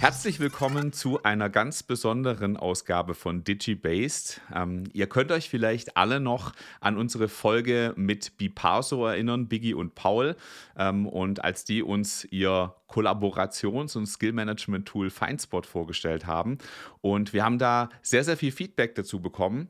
Herzlich willkommen zu einer ganz besonderen Ausgabe von DigiBased. Ähm, ihr könnt euch vielleicht alle noch an unsere Folge mit Biparso erinnern, Biggie und Paul. Ähm, und als die uns ihr Kollaborations- und Skill-Management-Tool Findspot vorgestellt haben. Und wir haben da sehr, sehr viel Feedback dazu bekommen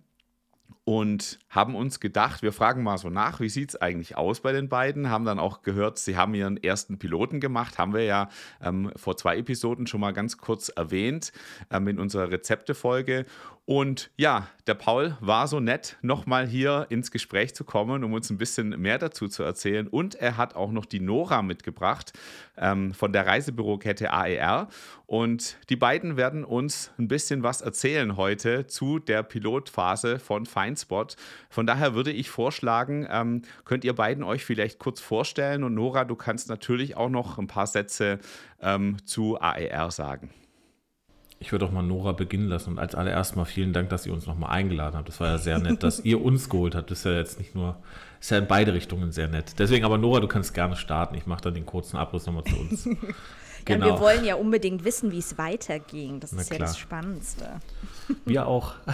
und haben uns gedacht, wir fragen mal so nach, wie sieht es eigentlich aus bei den beiden? Haben dann auch gehört, sie haben ihren ersten Piloten gemacht, haben wir ja ähm, vor zwei Episoden schon mal ganz kurz erwähnt ähm, in unserer Rezeptefolge. Und ja, der Paul war so nett, nochmal hier ins Gespräch zu kommen, um uns ein bisschen mehr dazu zu erzählen. Und er hat auch noch die Nora mitgebracht ähm, von der Reisebürokette AER. Und die beiden werden uns ein bisschen was erzählen heute zu der Pilotphase von Feinspot. Von daher würde ich vorschlagen, ähm, könnt ihr beiden euch vielleicht kurz vorstellen. Und Nora, du kannst natürlich auch noch ein paar Sätze ähm, zu AER sagen. Ich würde auch mal Nora beginnen lassen und als allererst mal vielen Dank, dass ihr uns nochmal eingeladen habt. Das war ja sehr nett, dass ihr uns geholt habt. Das ist ja jetzt nicht nur, ist ja in beide Richtungen sehr nett. Deswegen aber Nora, du kannst gerne starten. Ich mache dann den kurzen Abriss nochmal zu uns. genau. Ja, wir wollen ja unbedingt wissen, wie es weiterging. Das Na ist klar. ja das Spannendste. Wir auch.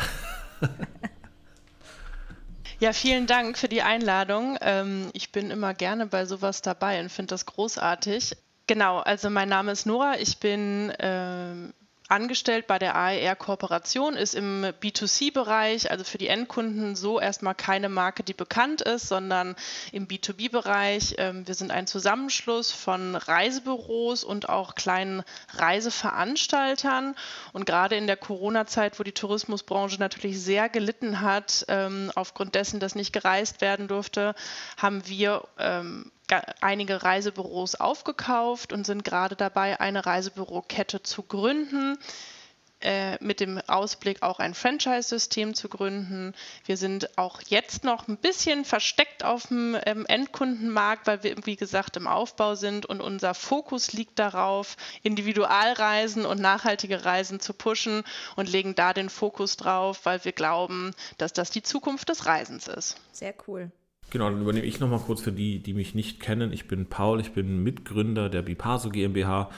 Ja, vielen Dank für die Einladung. Ähm, ich bin immer gerne bei sowas dabei und finde das großartig. Genau, also mein Name ist Nora. Ich bin ähm, angestellt bei der AER Kooperation, ist im B2C-Bereich, also für die Endkunden so erstmal keine Marke, die bekannt ist, sondern im B2B-Bereich. Ähm, wir sind ein Zusammenschluss von Reisebüros und auch kleinen Reiseveranstaltern. Und gerade in der Corona-Zeit, wo die Tourismusbranche natürlich sehr gelitten hat, ähm, aufgrund dessen, dass nicht gereist werden durfte, haben wir ähm, einige Reisebüros aufgekauft und sind gerade dabei, eine Reisebürokette zu gründen äh, mit dem Ausblick auch ein Franchise-System zu gründen. Wir sind auch jetzt noch ein bisschen versteckt auf dem ähm, Endkundenmarkt, weil wir, wie gesagt, im Aufbau sind und unser Fokus liegt darauf, Individualreisen und nachhaltige Reisen zu pushen und legen da den Fokus drauf, weil wir glauben, dass das die Zukunft des Reisens ist. Sehr cool. Genau, dann übernehme ich nochmal kurz für die, die mich nicht kennen. Ich bin Paul, ich bin Mitgründer der Bipaso GmbH.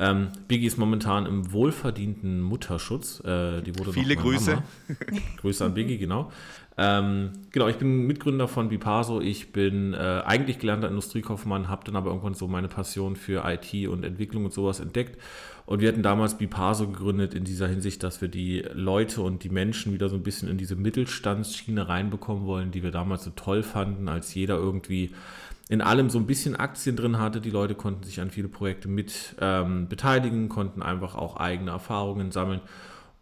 Ähm, Biggie ist momentan im wohlverdienten Mutterschutz. Äh, die wurde Viele Grüße. Grüße an Biggie, genau. Ähm, genau, ich bin Mitgründer von Bipaso. Ich bin äh, eigentlich gelernter Industriekaufmann, habe dann aber irgendwann so meine Passion für IT und Entwicklung und sowas entdeckt. Und wir hatten damals Bipaso gegründet in dieser Hinsicht, dass wir die Leute und die Menschen wieder so ein bisschen in diese Mittelstandsschiene reinbekommen wollen, die wir damals so toll fanden, als jeder irgendwie in allem so ein bisschen Aktien drin hatte. Die Leute konnten sich an viele Projekte mit ähm, beteiligen, konnten einfach auch eigene Erfahrungen sammeln.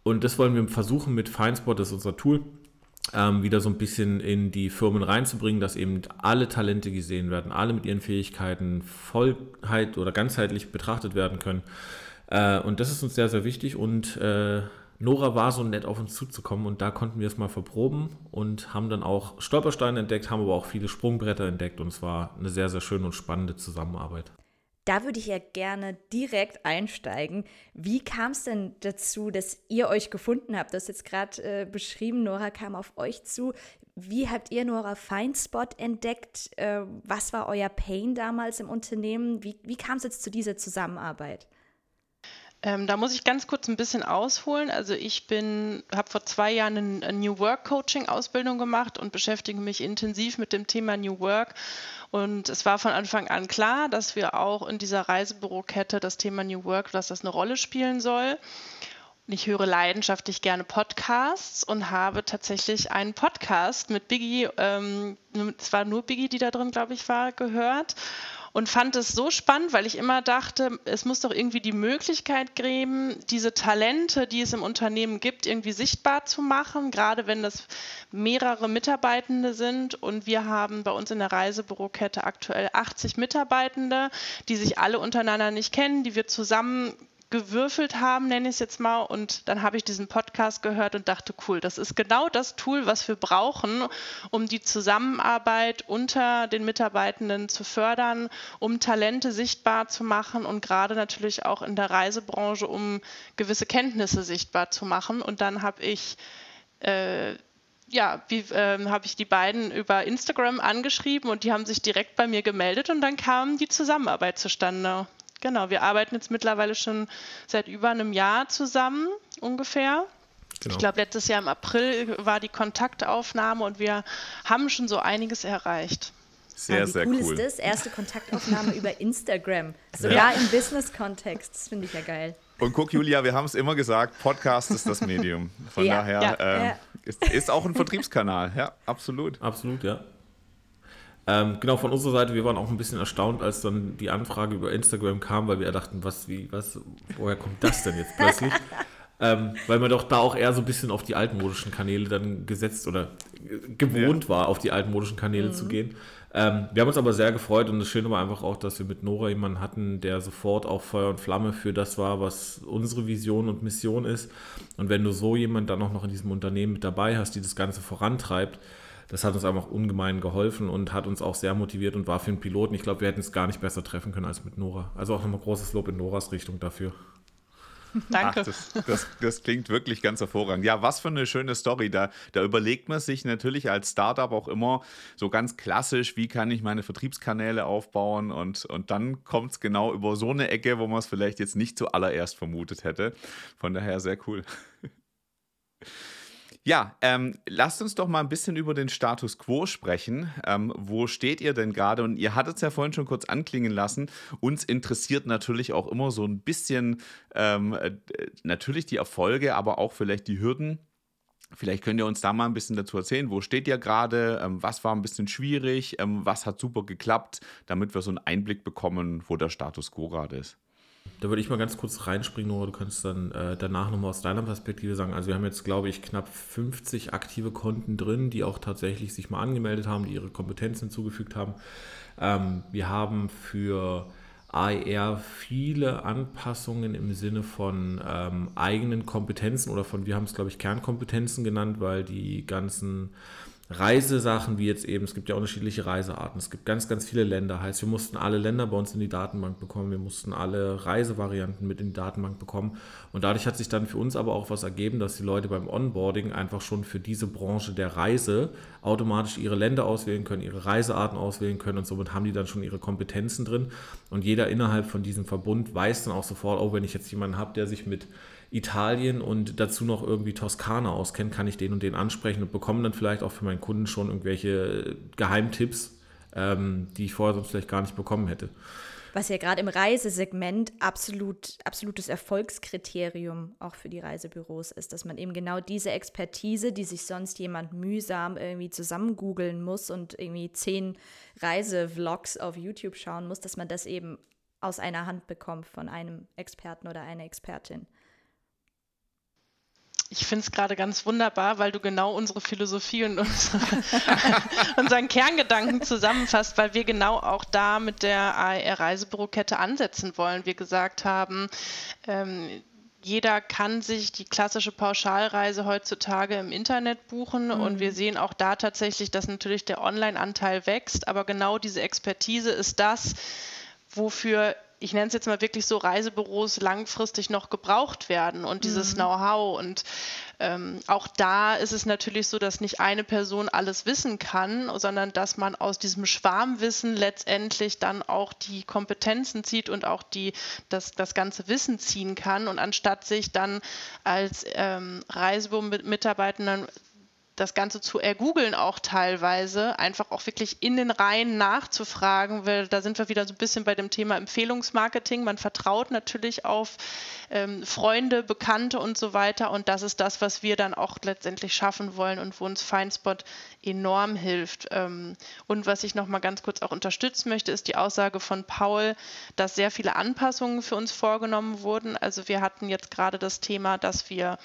Und das wollen wir versuchen mit Feinspot, das ist unser Tool, ähm, wieder so ein bisschen in die Firmen reinzubringen, dass eben alle Talente gesehen werden, alle mit ihren Fähigkeiten Vollheit oder ganzheitlich betrachtet werden können. Äh, und das ist uns sehr, sehr wichtig und äh, Nora war so nett, auf uns zuzukommen und da konnten wir es mal verproben und haben dann auch Stolpersteine entdeckt, haben aber auch viele Sprungbretter entdeckt und es war eine sehr, sehr schöne und spannende Zusammenarbeit. Da würde ich ja gerne direkt einsteigen. Wie kam es denn dazu, dass ihr euch gefunden habt? Du hast jetzt gerade äh, beschrieben, Nora kam auf euch zu. Wie habt ihr Nora Feinspot entdeckt? Äh, was war euer Pain damals im Unternehmen? Wie, wie kam es jetzt zu dieser Zusammenarbeit? Ähm, da muss ich ganz kurz ein bisschen ausholen. Also ich bin, habe vor zwei Jahren eine New Work Coaching Ausbildung gemacht und beschäftige mich intensiv mit dem Thema New Work. Und es war von Anfang an klar, dass wir auch in dieser Reisebürokette das Thema New Work, dass das eine Rolle spielen soll. Ich höre leidenschaftlich gerne Podcasts und habe tatsächlich einen Podcast mit Biggie, ähm, es war nur Biggie, die da drin, glaube ich, war, gehört und fand es so spannend, weil ich immer dachte, es muss doch irgendwie die Möglichkeit geben, diese Talente, die es im Unternehmen gibt, irgendwie sichtbar zu machen, gerade wenn das mehrere Mitarbeitende sind. Und wir haben bei uns in der Reisebürokette aktuell 80 Mitarbeitende, die sich alle untereinander nicht kennen, die wir zusammen gewürfelt haben, nenne ich es jetzt mal. Und dann habe ich diesen Podcast gehört und dachte, cool, das ist genau das Tool, was wir brauchen, um die Zusammenarbeit unter den Mitarbeitenden zu fördern, um Talente sichtbar zu machen und gerade natürlich auch in der Reisebranche, um gewisse Kenntnisse sichtbar zu machen. Und dann habe ich äh, ja, äh, habe ich die beiden über Instagram angeschrieben und die haben sich direkt bei mir gemeldet und dann kam die Zusammenarbeit zustande. Genau, wir arbeiten jetzt mittlerweile schon seit über einem Jahr zusammen ungefähr. Genau. Ich glaube, letztes Jahr im April war die Kontaktaufnahme und wir haben schon so einiges erreicht. Sehr, ah, wie sehr cool. cool ist das? Erste Kontaktaufnahme über Instagram. Sogar ja. im Business-Kontext. Das finde ich ja geil. Und guck, Julia, wir haben es immer gesagt, Podcast ist das Medium. Von ja, daher ja, ähm, ja. Ist, ist, auch ein Vertriebskanal. Ja, absolut. Absolut, ja. Ähm, genau, von unserer Seite, wir waren auch ein bisschen erstaunt, als dann die Anfrage über Instagram kam, weil wir dachten, was, wie, was, woher kommt das denn jetzt plötzlich? ähm, weil man doch da auch eher so ein bisschen auf die altmodischen Kanäle dann gesetzt oder gewohnt ja. war, auf die altmodischen Kanäle mhm. zu gehen. Ähm, wir haben uns aber sehr gefreut und das Schöne war einfach auch, dass wir mit Nora jemanden hatten, der sofort auch Feuer und Flamme für das war, was unsere Vision und Mission ist. Und wenn du so jemanden dann auch noch in diesem Unternehmen mit dabei hast, die das Ganze vorantreibt, das hat uns einfach ungemein geholfen und hat uns auch sehr motiviert und war für einen Piloten. Ich glaube, wir hätten es gar nicht besser treffen können als mit Nora. Also auch nochmal großes Lob in Noras Richtung dafür. Danke. Ach, das, das, das, klingt wirklich ganz hervorragend. Ja, was für eine schöne Story. Da, da überlegt man sich natürlich als Startup auch immer so ganz klassisch, wie kann ich meine Vertriebskanäle aufbauen und, und dann kommt es genau über so eine Ecke, wo man es vielleicht jetzt nicht zuallererst vermutet hätte. Von daher sehr cool. Ja, ähm, lasst uns doch mal ein bisschen über den Status quo sprechen. Ähm, wo steht ihr denn gerade? Und ihr hattet es ja vorhin schon kurz anklingen lassen. Uns interessiert natürlich auch immer so ein bisschen ähm, äh, natürlich die Erfolge, aber auch vielleicht die Hürden. Vielleicht könnt ihr uns da mal ein bisschen dazu erzählen, wo steht ihr gerade, ähm, was war ein bisschen schwierig, ähm, was hat super geklappt, damit wir so einen Einblick bekommen, wo der Status quo gerade ist. Da würde ich mal ganz kurz reinspringen, Nora. Du kannst dann äh, danach nochmal aus deiner Perspektive sagen. Also, wir haben jetzt, glaube ich, knapp 50 aktive Konten drin, die auch tatsächlich sich mal angemeldet haben, die ihre Kompetenzen hinzugefügt haben. Ähm, wir haben für AER viele Anpassungen im Sinne von ähm, eigenen Kompetenzen oder von, wir haben es, glaube ich, Kernkompetenzen genannt, weil die ganzen Reisesachen, wie jetzt eben, es gibt ja unterschiedliche Reisearten, es gibt ganz, ganz viele Länder, heißt, wir mussten alle Länder bei uns in die Datenbank bekommen, wir mussten alle Reisevarianten mit in die Datenbank bekommen. Und dadurch hat sich dann für uns aber auch was ergeben, dass die Leute beim Onboarding einfach schon für diese Branche der Reise automatisch ihre Länder auswählen können, ihre Reisearten auswählen können. Und somit haben die dann schon ihre Kompetenzen drin. Und jeder innerhalb von diesem Verbund weiß dann auch sofort, oh, wenn ich jetzt jemanden habe, der sich mit Italien und dazu noch irgendwie Toskana auskennt, kann ich den und den ansprechen und bekomme dann vielleicht auch für meinen Kunden schon irgendwelche Geheimtipps, ähm, die ich vorher sonst vielleicht gar nicht bekommen hätte. Was ja gerade im Reisesegment absolut, absolutes Erfolgskriterium auch für die Reisebüros ist, dass man eben genau diese Expertise, die sich sonst jemand mühsam irgendwie zusammen googeln muss und irgendwie zehn Reisevlogs auf YouTube schauen muss, dass man das eben aus einer Hand bekommt von einem Experten oder einer Expertin. Ich finde es gerade ganz wunderbar, weil du genau unsere Philosophie und unsere, unseren Kerngedanken zusammenfasst, weil wir genau auch da mit der AER-Reisebürokette ansetzen wollen. Wir gesagt haben, ähm, jeder kann sich die klassische Pauschalreise heutzutage im Internet buchen mhm. und wir sehen auch da tatsächlich, dass natürlich der Online-Anteil wächst, aber genau diese Expertise ist das, wofür ich nenne es jetzt mal wirklich so, Reisebüros langfristig noch gebraucht werden und dieses mhm. Know-how. Und ähm, auch da ist es natürlich so, dass nicht eine Person alles wissen kann, sondern dass man aus diesem Schwarmwissen letztendlich dann auch die Kompetenzen zieht und auch die, das, das ganze Wissen ziehen kann. Und anstatt sich dann als ähm, Reisebüro-Mitarbeitenden das Ganze zu ergoogeln auch teilweise, einfach auch wirklich in den Reihen nachzufragen, weil da sind wir wieder so ein bisschen bei dem Thema Empfehlungsmarketing. Man vertraut natürlich auf ähm, Freunde, Bekannte und so weiter und das ist das, was wir dann auch letztendlich schaffen wollen und wo uns Feinspot enorm hilft. Ähm, und was ich noch mal ganz kurz auch unterstützen möchte, ist die Aussage von Paul, dass sehr viele Anpassungen für uns vorgenommen wurden. Also wir hatten jetzt gerade das Thema, dass wir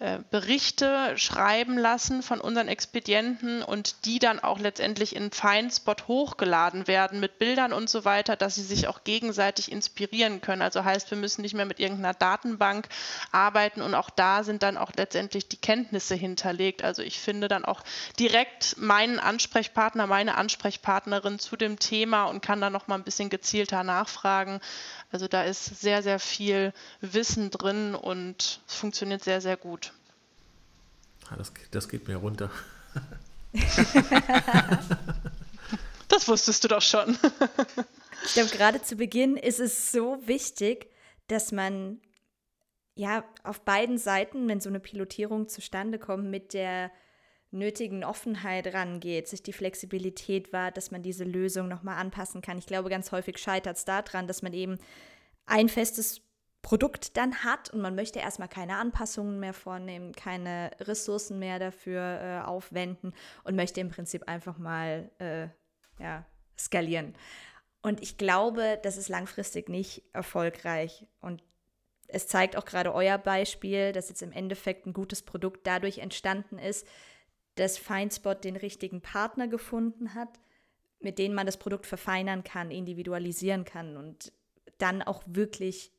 äh, Berichte schreiben lassen von unseren Expedienten und die dann auch letztendlich in Feinspot hochgeladen werden mit Bildern und so weiter, dass sie sich auch gegenseitig inspirieren können. Also heißt, wir müssen nicht mehr mit irgendeiner Datenbank arbeiten und auch da sind dann auch letztendlich die Kenntnisse hinterlegt. Also ich finde dann auch direkt meinen Ansprechpartner, meine Ansprechpartnerin zu dem Thema und kann dann noch mal ein bisschen gezielter nachfragen. Also da ist sehr, sehr viel Wissen drin und es funktioniert sehr, sehr gut. Ah, das, das geht mir runter. das wusstest du doch schon. Ich glaube, gerade zu Beginn ist es so wichtig, dass man ja auf beiden Seiten, wenn so eine Pilotierung zustande kommt, mit der nötigen Offenheit rangeht, sich die Flexibilität war, dass man diese Lösung nochmal anpassen kann. Ich glaube, ganz häufig scheitert es daran, dass man eben ein festes Produkt dann hat und man möchte erstmal keine Anpassungen mehr vornehmen, keine Ressourcen mehr dafür äh, aufwenden und möchte im Prinzip einfach mal äh, ja, skalieren. Und ich glaube, das ist langfristig nicht erfolgreich. Und es zeigt auch gerade euer Beispiel, dass jetzt im Endeffekt ein gutes Produkt dadurch entstanden ist, dass Feinspot den richtigen Partner gefunden hat, mit denen man das Produkt verfeinern kann, individualisieren kann und dann auch wirklich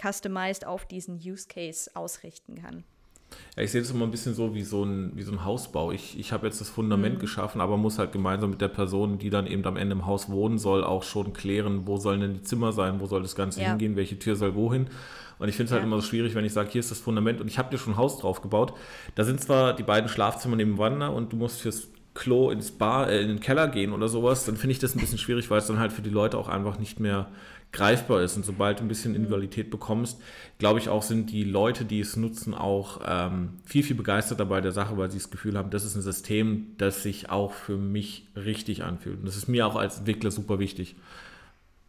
customized auf diesen Use Case ausrichten kann. Ja, ich sehe das immer ein bisschen so wie so ein, wie so ein Hausbau. Ich, ich habe jetzt das Fundament mhm. geschaffen, aber muss halt gemeinsam mit der Person, die dann eben am Ende im Haus wohnen soll, auch schon klären, wo sollen denn die Zimmer sein, wo soll das Ganze ja. hingehen, welche Tür soll wohin. Und ich finde es halt ja. immer so schwierig, wenn ich sage, hier ist das Fundament und ich habe dir schon ein Haus drauf gebaut. Da sind zwar die beiden Schlafzimmer nebeneinander und du musst fürs Klo ins Bar, äh, in den Keller gehen oder sowas, dann finde ich das ein bisschen schwierig, weil es dann halt für die Leute auch einfach nicht mehr greifbar ist. Und sobald du ein bisschen Individualität bekommst, glaube ich auch, sind die Leute, die es nutzen, auch ähm, viel, viel begeistert dabei der Sache, weil sie das Gefühl haben, das ist ein System, das sich auch für mich richtig anfühlt. Und das ist mir auch als Entwickler super wichtig.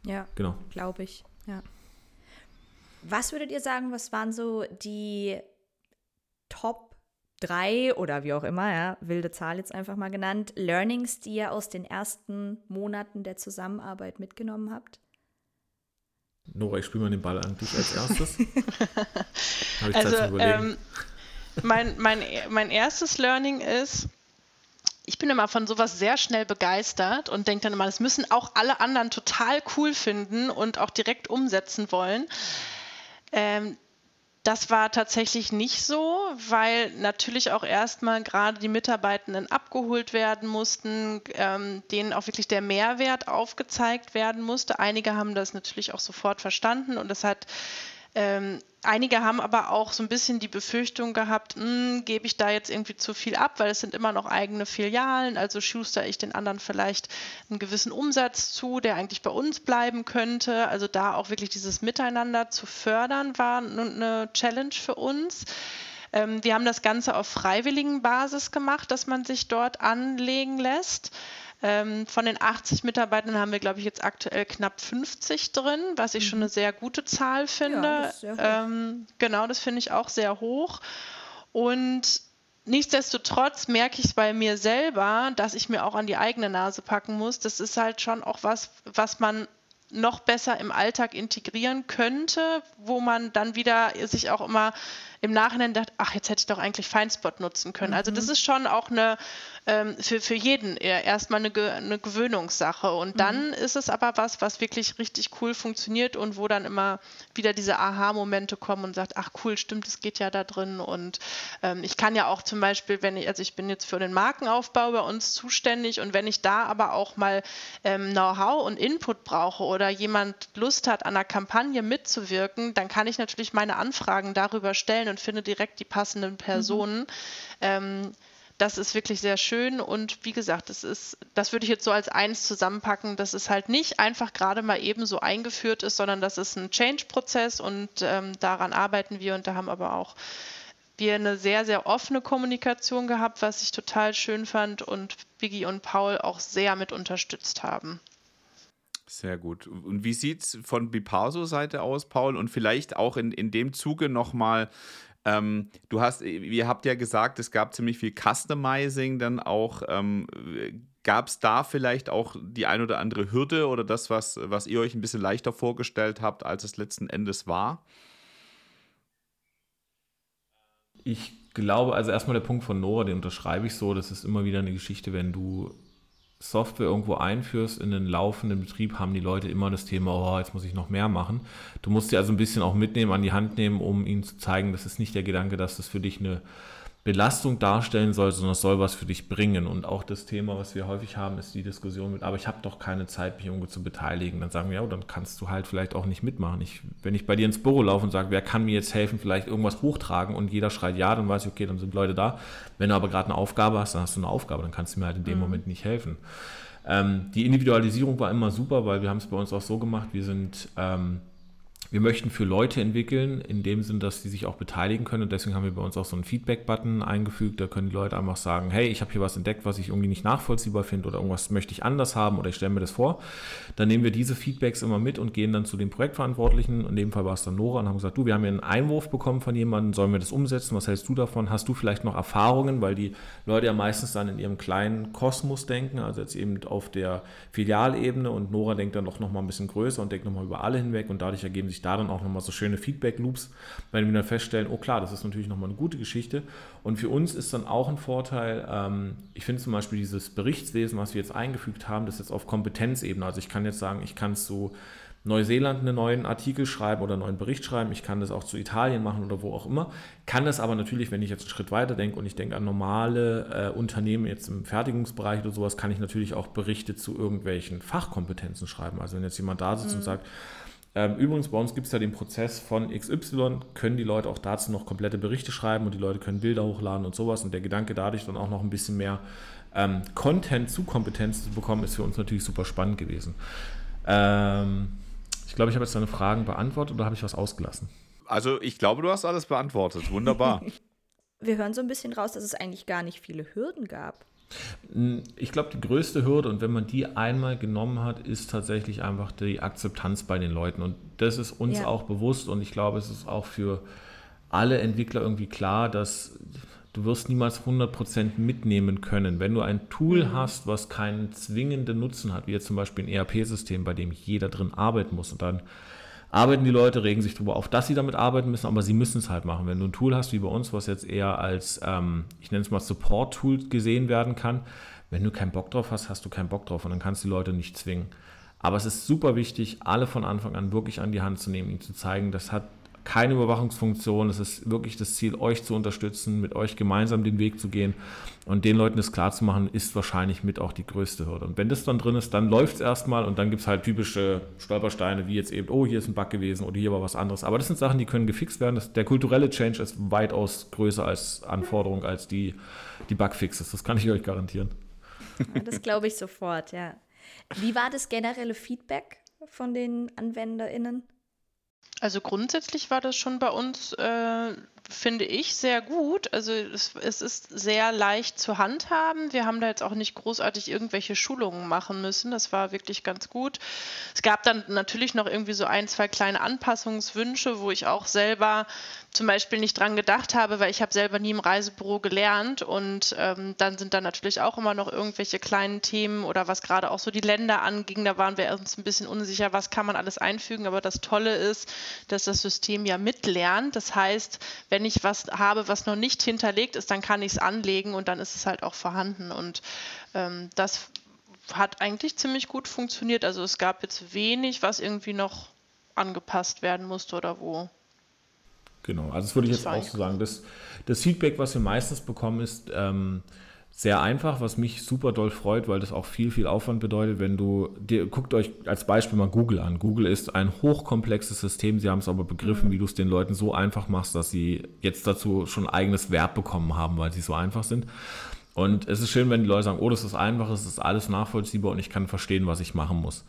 Ja, genau. glaube ich. Ja. Was würdet ihr sagen, was waren so die Top drei oder wie auch immer, ja, wilde Zahl jetzt einfach mal genannt, Learnings, die ihr aus den ersten Monaten der Zusammenarbeit mitgenommen habt? Nora, ich spiele mal den Ball an dich als erstes. Habe ich also, Zeit Ähm, mein, mein, mein erstes Learning ist, ich bin immer von sowas sehr schnell begeistert und denke dann immer, das müssen auch alle anderen total cool finden und auch direkt umsetzen wollen. Ähm, das war tatsächlich nicht so, weil natürlich auch erstmal gerade die Mitarbeitenden abgeholt werden mussten, ähm, denen auch wirklich der Mehrwert aufgezeigt werden musste. Einige haben das natürlich auch sofort verstanden und das hat ähm, einige haben aber auch so ein bisschen die Befürchtung gehabt, hm, gebe ich da jetzt irgendwie zu viel ab, weil es sind immer noch eigene Filialen, also schuster ich den anderen vielleicht einen gewissen Umsatz zu, der eigentlich bei uns bleiben könnte. Also da auch wirklich dieses Miteinander zu fördern, war eine Challenge für uns. Ähm, wir haben das Ganze auf freiwilligen Basis gemacht, dass man sich dort anlegen lässt. Ähm, von den 80 Mitarbeitern haben wir, glaube ich, jetzt aktuell knapp 50 drin, was ich mhm. schon eine sehr gute Zahl finde. Ja, ähm, genau, das finde ich auch sehr hoch. Und nichtsdestotrotz merke ich es bei mir selber, dass ich mir auch an die eigene Nase packen muss. Das ist halt schon auch was, was man noch besser im Alltag integrieren könnte, wo man dann wieder sich auch immer im Nachhinein dachte, ach, jetzt hätte ich doch eigentlich Feinspot nutzen können. Mhm. Also das mhm. ist schon auch eine ähm, für, für jeden erstmal eine, eine Gewöhnungssache. Und dann mhm. ist es aber was, was wirklich richtig cool funktioniert und wo dann immer wieder diese Aha-Momente kommen und sagt, ach cool, stimmt, es geht ja da drin. Und ähm, ich kann ja auch zum Beispiel, wenn ich, also ich bin jetzt für den Markenaufbau bei uns zuständig und wenn ich da aber auch mal ähm, Know-how und Input brauche oder jemand Lust hat, an einer Kampagne mitzuwirken, dann kann ich natürlich meine Anfragen darüber stellen und finde direkt die passenden Personen. Mhm. Ähm, das ist wirklich sehr schön und wie gesagt, das ist, das würde ich jetzt so als eins zusammenpacken, dass es halt nicht einfach gerade mal eben so eingeführt ist, sondern das ist ein Change-Prozess und ähm, daran arbeiten wir und da haben aber auch wir eine sehr, sehr offene Kommunikation gehabt, was ich total schön fand und Biggie und Paul auch sehr mit unterstützt haben. Sehr gut. Und wie sieht es von Bipaso-Seite aus, Paul? Und vielleicht auch in, in dem Zuge nochmal, ähm, du hast, ihr habt ja gesagt, es gab ziemlich viel Customizing dann auch. Ähm, gab es da vielleicht auch die ein oder andere Hürde oder das, was, was ihr euch ein bisschen leichter vorgestellt habt, als es letzten Endes war? Ich glaube, also erstmal der Punkt von Nora, den unterschreibe ich so, das ist immer wieder eine Geschichte, wenn du Software irgendwo einführst in den laufenden Betrieb, haben die Leute immer das Thema, oh, jetzt muss ich noch mehr machen. Du musst sie also ein bisschen auch mitnehmen, an die Hand nehmen, um ihnen zu zeigen, das ist nicht der Gedanke, dass das für dich eine Belastung darstellen soll, sondern es soll was für dich bringen. Und auch das Thema, was wir häufig haben, ist die Diskussion mit, aber ich habe doch keine Zeit, mich irgendwo zu beteiligen. Dann sagen wir, ja, dann kannst du halt vielleicht auch nicht mitmachen. Ich, wenn ich bei dir ins Büro laufe und sage, wer kann mir jetzt helfen, vielleicht irgendwas hochtragen und jeder schreit ja, dann weiß ich, okay, dann sind Leute da. Wenn du aber gerade eine Aufgabe hast, dann hast du eine Aufgabe, dann kannst du mir halt in dem mhm. Moment nicht helfen. Ähm, die Individualisierung war immer super, weil wir haben es bei uns auch so gemacht, wir sind ähm, wir möchten für Leute entwickeln, in dem Sinn, dass sie sich auch beteiligen können. Und deswegen haben wir bei uns auch so einen Feedback-Button eingefügt. Da können die Leute einfach sagen, hey, ich habe hier was entdeckt, was ich irgendwie nicht nachvollziehbar finde oder irgendwas möchte ich anders haben oder ich stelle mir das vor. Dann nehmen wir diese Feedbacks immer mit und gehen dann zu den Projektverantwortlichen. In dem Fall war es dann Nora und haben gesagt, du, wir haben hier einen Einwurf bekommen von jemandem, sollen wir das umsetzen? Was hältst du davon? Hast du vielleicht noch Erfahrungen? Weil die Leute ja meistens dann in ihrem kleinen Kosmos denken, also jetzt eben auf der Filialebene und Nora denkt dann doch nochmal ein bisschen größer und denkt nochmal über alle hinweg und dadurch ergeben sich da dann auch nochmal so schöne Feedback-Loops, weil wir dann feststellen, oh klar, das ist natürlich nochmal eine gute Geschichte. Und für uns ist dann auch ein Vorteil, ähm, ich finde zum Beispiel dieses Berichtswesen, was wir jetzt eingefügt haben, das ist jetzt auf Kompetenzebene. Also ich kann jetzt sagen, ich kann zu Neuseeland einen neuen Artikel schreiben oder einen neuen Bericht schreiben. Ich kann das auch zu Italien machen oder wo auch immer. Kann das aber natürlich, wenn ich jetzt einen Schritt weiter denke und ich denke an normale äh, Unternehmen jetzt im Fertigungsbereich oder sowas, kann ich natürlich auch Berichte zu irgendwelchen Fachkompetenzen schreiben. Also wenn jetzt jemand da sitzt mhm. und sagt, übrigens, bei uns gibt es ja den Prozess von XY, können die Leute auch dazu noch komplette Berichte schreiben und die Leute können Bilder hochladen und sowas. Und der Gedanke dadurch dann auch noch ein bisschen mehr ähm, Content zu Kompetenz zu bekommen, ist für uns natürlich super spannend gewesen. Ähm, ich glaube, ich habe jetzt deine Fragen beantwortet oder habe ich was ausgelassen? Also ich glaube, du hast alles beantwortet. Wunderbar. Wir hören so ein bisschen raus, dass es eigentlich gar nicht viele Hürden gab. Ich glaube, die größte Hürde, und wenn man die einmal genommen hat, ist tatsächlich einfach die Akzeptanz bei den Leuten. Und das ist uns ja. auch bewusst und ich glaube, es ist auch für alle Entwickler irgendwie klar, dass du wirst niemals 100% mitnehmen können. Wenn du ein Tool mhm. hast, was keinen zwingenden Nutzen hat, wie jetzt zum Beispiel ein ERP-System, bei dem jeder drin arbeiten muss und dann arbeiten die Leute, regen sich darüber auf, dass sie damit arbeiten müssen, aber sie müssen es halt machen. Wenn du ein Tool hast wie bei uns, was jetzt eher als, ähm, ich nenne es mal Support-Tool gesehen werden kann, wenn du keinen Bock drauf hast, hast du keinen Bock drauf und dann kannst du die Leute nicht zwingen. Aber es ist super wichtig, alle von Anfang an wirklich an die Hand zu nehmen, ihnen zu zeigen, das hat keine Überwachungsfunktion. Es ist wirklich das Ziel, euch zu unterstützen, mit euch gemeinsam den Weg zu gehen. Und den Leuten das klar zu machen, ist wahrscheinlich mit auch die größte Hürde. Und wenn das dann drin ist, dann läuft es erstmal und dann gibt es halt typische Stolpersteine, wie jetzt eben, oh, hier ist ein Bug gewesen oder hier war was anderes. Aber das sind Sachen, die können gefixt werden. Das, der kulturelle Change ist weitaus größer als Anforderung als die, die Bugfixes. Das kann ich euch garantieren. Das glaube ich sofort, ja. Wie war das generelle Feedback von den AnwenderInnen? Also grundsätzlich war das schon bei uns, äh, finde ich, sehr gut. Also es, es, ist sehr leicht zu handhaben. Wir haben da jetzt auch nicht großartig irgendwelche Schulungen machen müssen. Das war wirklich ganz gut. Es gab dann natürlich noch irgendwie so ein, zwei kleine Anpassungswünsche, wo ich auch selber zum Beispiel nicht dran gedacht habe, weil ich habe selber nie im Reisebüro gelernt und ähm, dann sind da natürlich auch immer noch irgendwelche kleinen Themen oder was gerade auch so die Länder anging, da waren wir uns ein bisschen unsicher, was kann man alles einfügen, aber das Tolle ist, dass das System ja mitlernt. Das heißt, wenn ich was habe, was noch nicht hinterlegt ist, dann kann ich es anlegen und dann ist es halt auch vorhanden und ähm, das hat eigentlich ziemlich gut funktioniert. Also es gab jetzt wenig, was irgendwie noch angepasst werden musste oder wo Genau, also das würde ich jetzt auch so sagen. Das, das Feedback, was wir meistens bekommen, ist ähm, sehr einfach, was mich super doll freut, weil das auch viel, viel Aufwand bedeutet, wenn du, dir, guckt euch als Beispiel mal Google an. Google ist ein hochkomplexes System, sie haben es aber begriffen, mhm. wie du es den Leuten so einfach machst, dass sie jetzt dazu schon eigenes Verb bekommen haben, weil sie so einfach sind. Und es ist schön, wenn die Leute sagen, oh, das ist einfach, es ist alles nachvollziehbar und ich kann verstehen, was ich machen muss.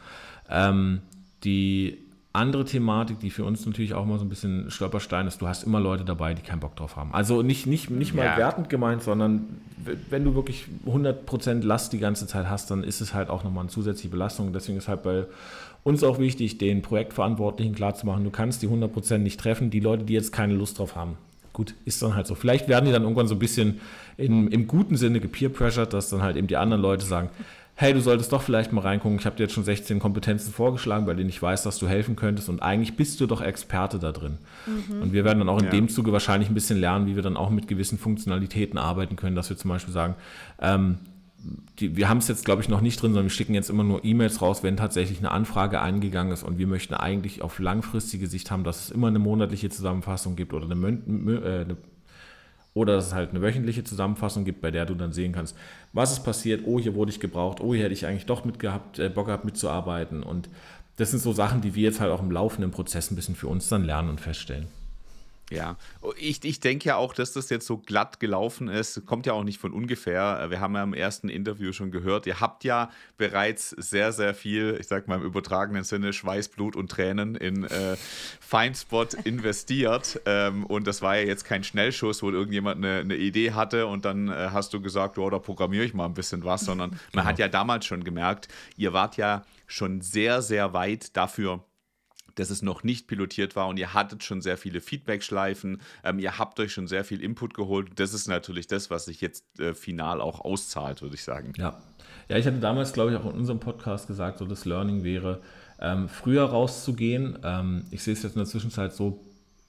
Ähm, die andere Thematik, die für uns natürlich auch mal so ein bisschen Stolperstein ist, du hast immer Leute dabei, die keinen Bock drauf haben. Also nicht, nicht, nicht mal ja. wertend gemeint, sondern wenn du wirklich 100% Last die ganze Zeit hast, dann ist es halt auch nochmal eine zusätzliche Belastung. Deswegen ist halt bei uns auch wichtig, den Projektverantwortlichen klarzumachen, du kannst die 100% nicht treffen, die Leute, die jetzt keine Lust drauf haben. Gut, ist dann halt so. Vielleicht werden die dann irgendwann so ein bisschen in, im guten Sinne gepeer-pressured, dass dann halt eben die anderen Leute sagen, hey, du solltest doch vielleicht mal reingucken, ich habe dir jetzt schon 16 Kompetenzen vorgeschlagen, bei denen ich weiß, dass du helfen könntest und eigentlich bist du doch Experte da drin. Mhm. Und wir werden dann auch in ja. dem Zuge wahrscheinlich ein bisschen lernen, wie wir dann auch mit gewissen Funktionalitäten arbeiten können, dass wir zum Beispiel sagen, ähm, die, wir haben es jetzt, glaube ich, noch nicht drin, sondern wir schicken jetzt immer nur E-Mails raus, wenn tatsächlich eine Anfrage eingegangen ist und wir möchten eigentlich auf langfristige Sicht haben, dass es immer eine monatliche Zusammenfassung gibt oder eine, äh, eine oder dass es halt eine wöchentliche Zusammenfassung gibt, bei der du dann sehen kannst, was ist passiert, oh, hier wurde ich gebraucht, oh, hier hätte ich eigentlich doch mitgehabt, äh, Bock gehabt mitzuarbeiten. Und das sind so Sachen, die wir jetzt halt auch im laufenden Prozess ein bisschen für uns dann lernen und feststellen. Ja, ich, ich denke ja auch, dass das jetzt so glatt gelaufen ist, kommt ja auch nicht von ungefähr. Wir haben ja im ersten Interview schon gehört, ihr habt ja bereits sehr, sehr viel, ich sag mal im übertragenen Sinne, Schweiß, Blut und Tränen in äh, Feinspot investiert. Ähm, und das war ja jetzt kein Schnellschuss, wo irgendjemand eine, eine Idee hatte und dann äh, hast du gesagt, oh, da programmiere ich mal ein bisschen was, sondern man genau. hat ja damals schon gemerkt, ihr wart ja schon sehr, sehr weit dafür dass es noch nicht pilotiert war und ihr hattet schon sehr viele Feedback-Schleifen, ähm, ihr habt euch schon sehr viel Input geholt. Das ist natürlich das, was sich jetzt äh, final auch auszahlt, würde ich sagen. Ja. ja, ich hatte damals, glaube ich, auch in unserem Podcast gesagt, so das Learning wäre, ähm, früher rauszugehen. Ähm, ich sehe es jetzt in der Zwischenzeit so,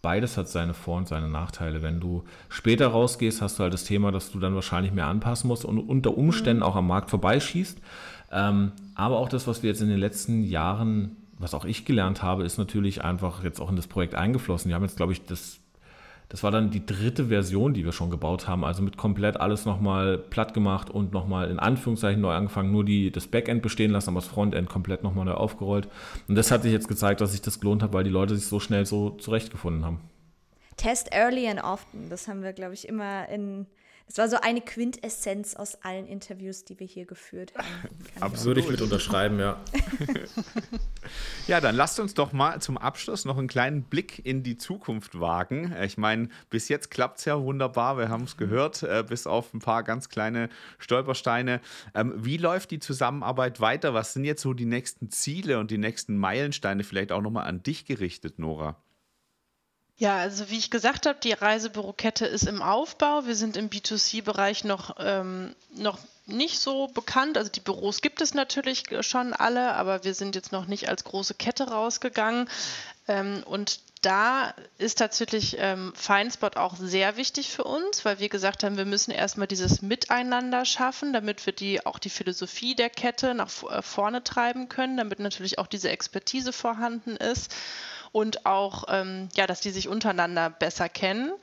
beides hat seine Vor- und seine Nachteile. Wenn du später rausgehst, hast du halt das Thema, dass du dann wahrscheinlich mehr anpassen musst und unter Umständen mhm. auch am Markt vorbeischießt. Ähm, aber auch das, was wir jetzt in den letzten Jahren was auch ich gelernt habe, ist natürlich einfach jetzt auch in das Projekt eingeflossen. Wir haben jetzt, glaube ich, das, das war dann die dritte Version, die wir schon gebaut haben. Also mit komplett alles nochmal platt gemacht und nochmal in Anführungszeichen neu angefangen, nur die, das Backend bestehen lassen, aber das Frontend komplett nochmal neu aufgerollt. Und das hat sich jetzt gezeigt, dass sich das gelohnt hat, weil die Leute sich so schnell so zurechtgefunden haben. Test early and often, das haben wir, glaube ich, immer in es war so eine Quintessenz aus allen Interviews, die wir hier geführt haben. Absolut. Würde ich mit unterschreiben, ja. ja, dann lasst uns doch mal zum Abschluss noch einen kleinen Blick in die Zukunft wagen. Ich meine, bis jetzt klappt es ja wunderbar, wir haben es gehört, äh, bis auf ein paar ganz kleine Stolpersteine. Ähm, wie läuft die Zusammenarbeit weiter? Was sind jetzt so die nächsten Ziele und die nächsten Meilensteine vielleicht auch nochmal an dich gerichtet, Nora? Ja, also wie ich gesagt habe, die Reisebürokette ist im Aufbau. Wir sind im B2C-Bereich noch, ähm, noch nicht so bekannt. Also die Büros gibt es natürlich schon alle, aber wir sind jetzt noch nicht als große Kette rausgegangen. Ähm, und da ist tatsächlich ähm, Feinspot auch sehr wichtig für uns, weil wir gesagt haben, wir müssen erstmal dieses Miteinander schaffen, damit wir die, auch die Philosophie der Kette nach äh, vorne treiben können, damit natürlich auch diese Expertise vorhanden ist und auch, ähm, ja, dass die sich untereinander besser kennen.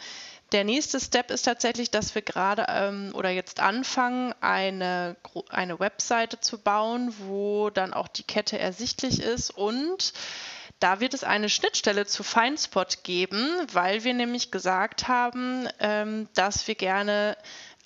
Der nächste Step ist tatsächlich, dass wir gerade ähm, oder jetzt anfangen, eine, eine Webseite zu bauen, wo dann auch die Kette ersichtlich ist und da wird es eine Schnittstelle zu Feinspot geben, weil wir nämlich gesagt haben, ähm, dass wir gerne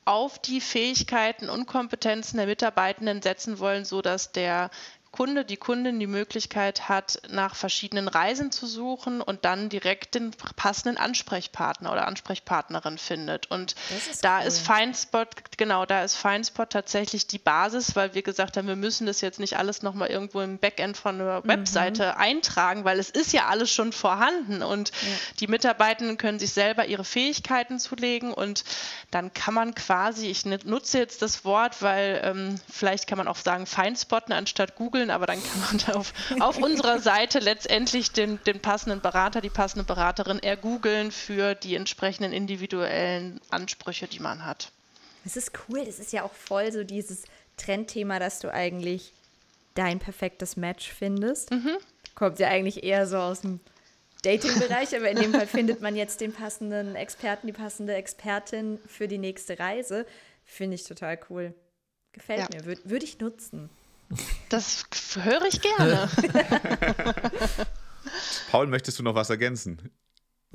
auf die Fähigkeiten und Kompetenzen der Mitarbeitenden setzen wollen, sodass der Kunde, die Kundin die Möglichkeit hat, nach verschiedenen Reisen zu suchen und dann direkt den passenden Ansprechpartner oder Ansprechpartnerin findet. Und ist da cool. ist Feinspot, genau, da ist Feinspot tatsächlich die Basis, weil wir gesagt haben, wir müssen das jetzt nicht alles nochmal irgendwo im Backend von einer mhm. Webseite eintragen, weil es ist ja alles schon vorhanden und ja. die Mitarbeitenden können sich selber ihre Fähigkeiten zulegen und dann kann man quasi, ich nutze jetzt das Wort, weil ähm, vielleicht kann man auch sagen Feinspotten anstatt Google googeln, aber dann kann man auf, auf unserer Seite letztendlich den, den passenden Berater, die passende Beraterin ergoogeln für die entsprechenden individuellen Ansprüche, die man hat. Das ist cool, das ist ja auch voll so dieses Trendthema, dass du eigentlich dein perfektes Match findest. Mhm. Kommt ja eigentlich eher so aus dem Dating-Bereich, aber in dem Fall findet man jetzt den passenden Experten, die passende Expertin für die nächste Reise. Finde ich total cool. Gefällt ja. mir, würde würd ich nutzen. Das höre ich gerne. Paul, möchtest du noch was ergänzen?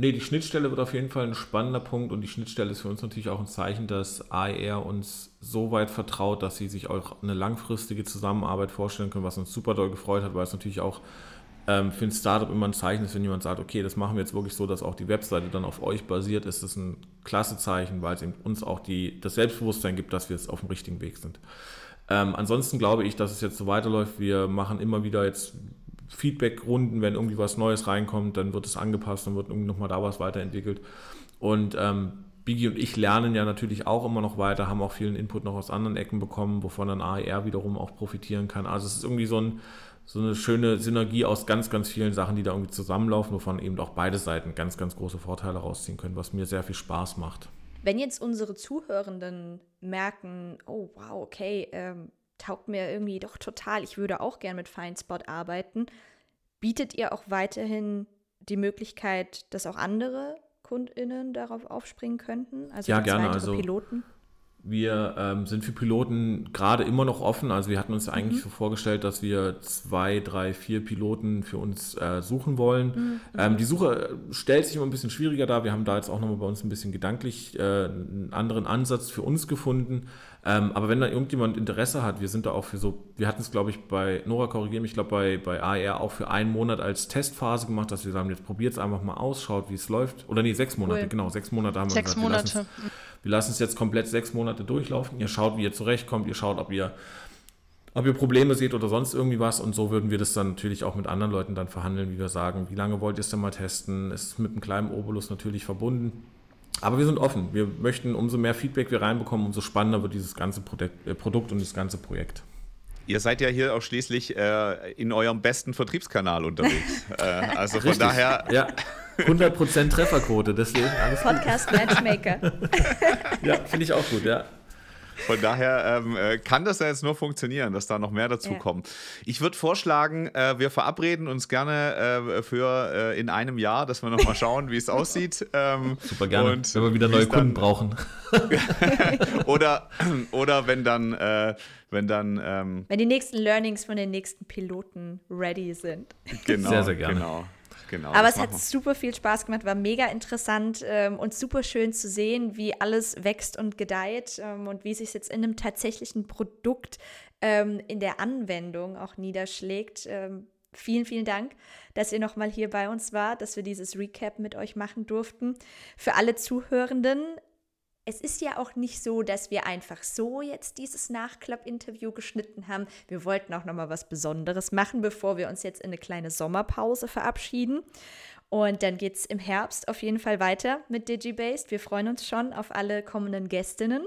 Nee, die Schnittstelle wird auf jeden Fall ein spannender Punkt und die Schnittstelle ist für uns natürlich auch ein Zeichen, dass AER uns so weit vertraut, dass sie sich auch eine langfristige Zusammenarbeit vorstellen können, was uns super doll gefreut hat, weil es natürlich auch ähm, für ein Startup immer ein Zeichen ist, wenn jemand sagt, okay, das machen wir jetzt wirklich so, dass auch die Webseite dann auf euch basiert, ist das ein klasse Zeichen, weil es eben uns auch die, das Selbstbewusstsein gibt, dass wir jetzt auf dem richtigen Weg sind. Ähm, ansonsten glaube ich, dass es jetzt so weiterläuft. Wir machen immer wieder jetzt Feedback-Runden, wenn irgendwie was Neues reinkommt, dann wird es angepasst, dann wird irgendwie nochmal da was weiterentwickelt. Und ähm, Biggie und ich lernen ja natürlich auch immer noch weiter, haben auch vielen Input noch aus anderen Ecken bekommen, wovon dann AER wiederum auch profitieren kann. Also es ist irgendwie so, ein, so eine schöne Synergie aus ganz, ganz vielen Sachen, die da irgendwie zusammenlaufen, wovon eben auch beide Seiten ganz, ganz große Vorteile rausziehen können, was mir sehr viel Spaß macht. Wenn jetzt unsere Zuhörenden merken, oh wow, okay, ähm, taugt mir irgendwie doch total, ich würde auch gern mit Feinspot arbeiten, bietet ihr auch weiterhin die Möglichkeit, dass auch andere KundInnen darauf aufspringen könnten? Also ja, gerne. Also, Piloten? Wir ähm, sind für Piloten gerade immer noch offen. Also wir hatten uns eigentlich mhm. so vorgestellt, dass wir zwei, drei, vier Piloten für uns äh, suchen wollen. Mhm. Ähm, die Suche stellt sich immer ein bisschen schwieriger dar. Wir haben da jetzt auch nochmal bei uns ein bisschen gedanklich äh, einen anderen Ansatz für uns gefunden. Ähm, aber wenn da irgendjemand Interesse hat, wir sind da auch für so, wir hatten es glaube ich bei, Nora korrigieren mich, ich glaube bei, bei AR auch für einen Monat als Testphase gemacht, dass wir sagen, jetzt probiert es einfach mal aus, schaut wie es läuft. Oder nee, sechs Monate, cool. genau, sechs Monate haben wir sechs gesagt. Sechs Monate. Wir wir lassen es jetzt komplett sechs Monate durchlaufen. Ihr schaut, wie ihr zurechtkommt. Ihr schaut, ob ihr, ob ihr Probleme seht oder sonst irgendwie was. Und so würden wir das dann natürlich auch mit anderen Leuten dann verhandeln, wie wir sagen, wie lange wollt ihr es denn mal testen? Ist mit einem kleinen Obolus natürlich verbunden. Aber wir sind offen. Wir möchten, umso mehr Feedback wir reinbekommen, umso spannender wird dieses ganze Produkt, äh, Produkt und das ganze Projekt. Ihr seid ja hier auch schließlich äh, in eurem besten Vertriebskanal unterwegs. äh, also von Richtig. daher. Ja. 100% Trefferquote, deswegen alles Podcast Matchmaker. ja, finde ich auch gut, ja. Von daher ähm, äh, kann das ja jetzt nur funktionieren, dass da noch mehr dazu ja. kommen. Ich würde vorschlagen, äh, wir verabreden uns gerne äh, für äh, in einem Jahr, dass wir nochmal schauen, wie es aussieht. Ähm, Super gerne, und wenn wir wieder neue Kunden dann, brauchen. oder, oder wenn dann, äh, wenn dann. Ähm, wenn die nächsten Learnings von den nächsten Piloten ready sind. Genau, sehr, sehr gerne. Genau. Genau, Aber es hat super viel Spaß gemacht, war mega interessant ähm, und super schön zu sehen, wie alles wächst und gedeiht ähm, und wie sich jetzt in einem tatsächlichen Produkt ähm, in der Anwendung auch niederschlägt. Ähm, vielen, vielen Dank, dass ihr nochmal hier bei uns wart, dass wir dieses Recap mit euch machen durften. Für alle Zuhörenden, es ist ja auch nicht so, dass wir einfach so jetzt dieses Nachklapp-Interview geschnitten haben. Wir wollten auch noch mal was Besonderes machen, bevor wir uns jetzt in eine kleine Sommerpause verabschieden. Und dann geht es im Herbst auf jeden Fall weiter mit DigiBased. Wir freuen uns schon auf alle kommenden Gästinnen.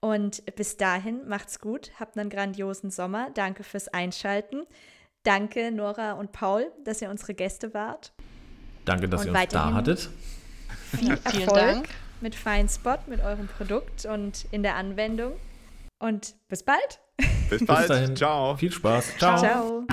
Und bis dahin macht's gut, habt einen grandiosen Sommer. Danke fürs Einschalten. Danke Nora und Paul, dass ihr unsere Gäste wart. Danke, dass und ihr uns da hattet. Viel Erfolg. Vielen Dank mit Spot, mit eurem Produkt und in der Anwendung. Und bis bald. Bis bald. Bis Ciao. Viel Spaß. Ciao. Ciao.